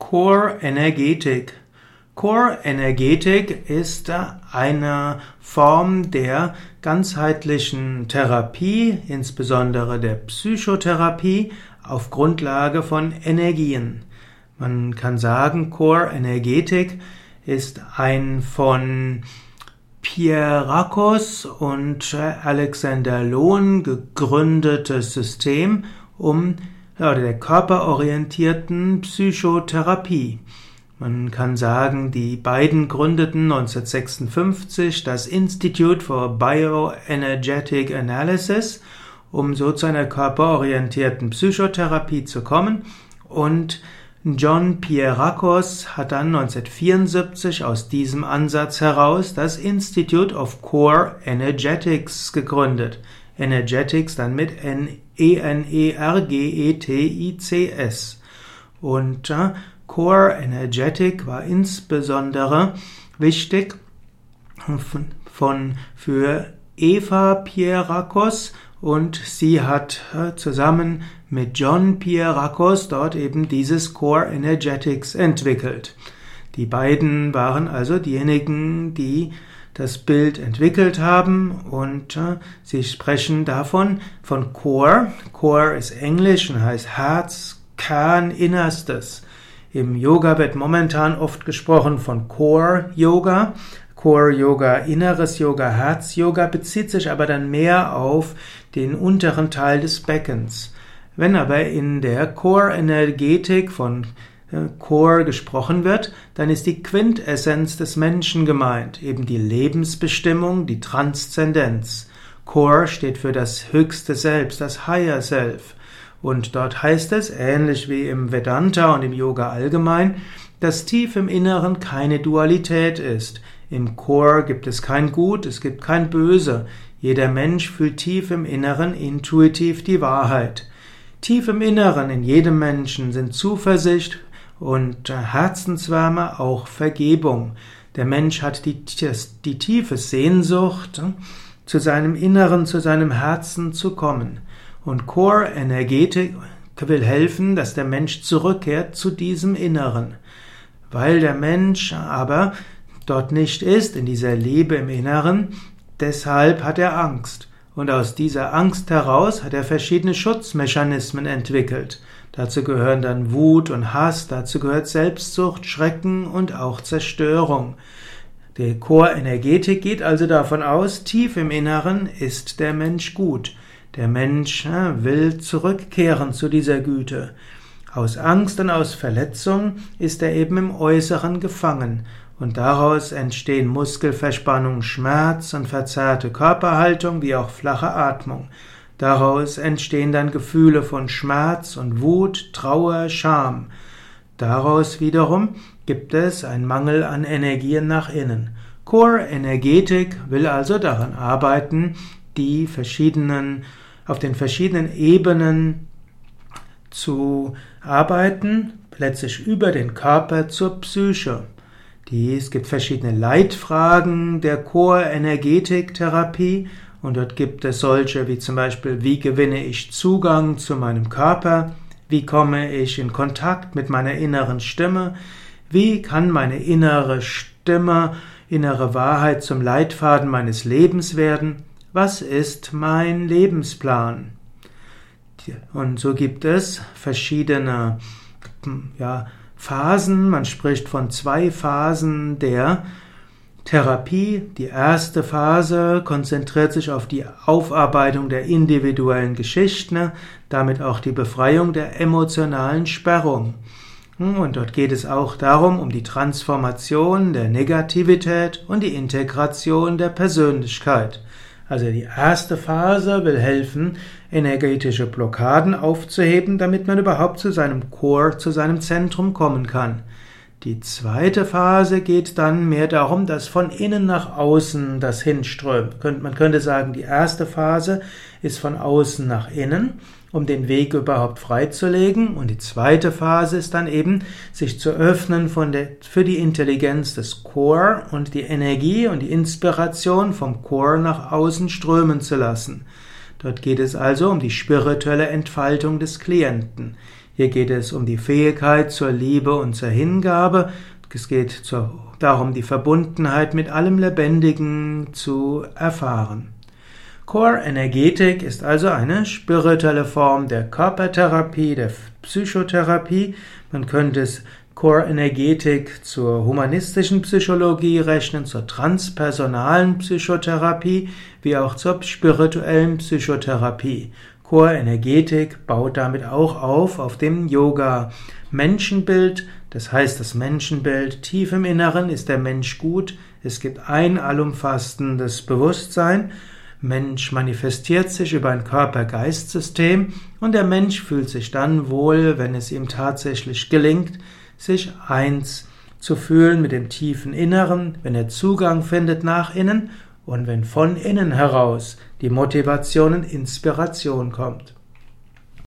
Core Energetik. Core Energetik ist eine Form der ganzheitlichen Therapie, insbesondere der Psychotherapie, auf Grundlage von Energien. Man kann sagen, Core Energetik ist ein von Pierre Rakos und Alexander Lohn gegründetes System, um oder der körperorientierten Psychotherapie. Man kann sagen, die beiden gründeten 1956 das Institute for Bioenergetic Analysis, um so zu einer körperorientierten Psychotherapie zu kommen. Und John Pierrakos hat dann 1974 aus diesem Ansatz heraus das Institute of Core Energetics gegründet. Energetics dann mit E-N-E-R-G-E-T-I-C-S. Und äh, Core Energetic war insbesondere wichtig von, von für Eva Pierrakos und sie hat äh, zusammen mit John Pierrakos dort eben dieses Core Energetics entwickelt. Die beiden waren also diejenigen, die das Bild entwickelt haben und äh, sie sprechen davon von Core. Core ist Englisch und heißt Herz, Kern, Innerstes. Im Yoga wird momentan oft gesprochen von Core Yoga. Core Yoga, inneres Yoga, Herz Yoga bezieht sich aber dann mehr auf den unteren Teil des Beckens. Wenn aber in der Core Energetik von Core gesprochen wird, dann ist die Quintessenz des Menschen gemeint, eben die Lebensbestimmung, die Transzendenz. Core steht für das höchste Selbst, das Higher Self. Und dort heißt es, ähnlich wie im Vedanta und im Yoga allgemein, dass tief im Inneren keine Dualität ist. Im Core gibt es kein Gut, es gibt kein Böse. Jeder Mensch fühlt tief im Inneren intuitiv die Wahrheit. Tief im Inneren in jedem Menschen sind Zuversicht, und Herzenswärme auch Vergebung. Der Mensch hat die, die tiefe Sehnsucht, zu seinem Inneren, zu seinem Herzen zu kommen. Und Core Energetik will helfen, dass der Mensch zurückkehrt zu diesem Inneren. Weil der Mensch aber dort nicht ist, in dieser Liebe im Inneren, deshalb hat er Angst. Und aus dieser Angst heraus hat er verschiedene Schutzmechanismen entwickelt. Dazu gehören dann Wut und Hass, dazu gehört Selbstsucht, Schrecken und auch Zerstörung. Die Chor-Energetik geht also davon aus, tief im Inneren ist der Mensch gut. Der Mensch will zurückkehren zu dieser Güte. Aus Angst und aus Verletzung ist er eben im Äußeren gefangen und daraus entstehen Muskelverspannung, Schmerz und verzerrte Körperhaltung wie auch flache Atmung. Daraus entstehen dann Gefühle von Schmerz und Wut, Trauer, Scham. Daraus wiederum gibt es einen Mangel an Energien nach innen. Core Energetik will also daran arbeiten, die verschiedenen, auf den verschiedenen Ebenen zu arbeiten, letztlich über den Körper zur Psyche. Es gibt verschiedene Leitfragen der Core Energetik Therapie und dort gibt es solche wie zum Beispiel, wie gewinne ich Zugang zu meinem Körper? Wie komme ich in Kontakt mit meiner inneren Stimme? Wie kann meine innere Stimme, innere Wahrheit zum Leitfaden meines Lebens werden? Was ist mein Lebensplan? Und so gibt es verschiedene ja, Phasen. Man spricht von zwei Phasen der Therapie, die erste Phase, konzentriert sich auf die Aufarbeitung der individuellen Geschichten, damit auch die Befreiung der emotionalen Sperrung. Und dort geht es auch darum, um die Transformation der Negativität und die Integration der Persönlichkeit. Also die erste Phase will helfen, energetische Blockaden aufzuheben, damit man überhaupt zu seinem Core, zu seinem Zentrum kommen kann. Die zweite Phase geht dann mehr darum, dass von innen nach außen das hinströmt. Man könnte sagen, die erste Phase ist von außen nach innen, um den Weg überhaupt freizulegen. Und die zweite Phase ist dann eben, sich zu öffnen der, für die Intelligenz des Core und die Energie und die Inspiration vom Core nach außen strömen zu lassen. Dort geht es also um die spirituelle Entfaltung des Klienten. Hier geht es um die Fähigkeit zur Liebe und zur Hingabe. Es geht darum, die Verbundenheit mit allem Lebendigen zu erfahren. Core Energetik ist also eine spirituelle Form der Körpertherapie, der Psychotherapie. Man könnte es Core Energetik zur humanistischen Psychologie rechnen, zur transpersonalen Psychotherapie, wie auch zur spirituellen Psychotherapie. Core Energetik baut damit auch auf auf dem Yoga Menschenbild, das heißt das Menschenbild tief im Inneren ist der Mensch gut, es gibt ein allumfassendes Bewusstsein. Mensch manifestiert sich über ein Körper-Geist-System und der Mensch fühlt sich dann wohl, wenn es ihm tatsächlich gelingt, sich eins zu fühlen mit dem tiefen Inneren, wenn er Zugang findet nach innen und wenn von innen heraus die Motivation und Inspiration kommt.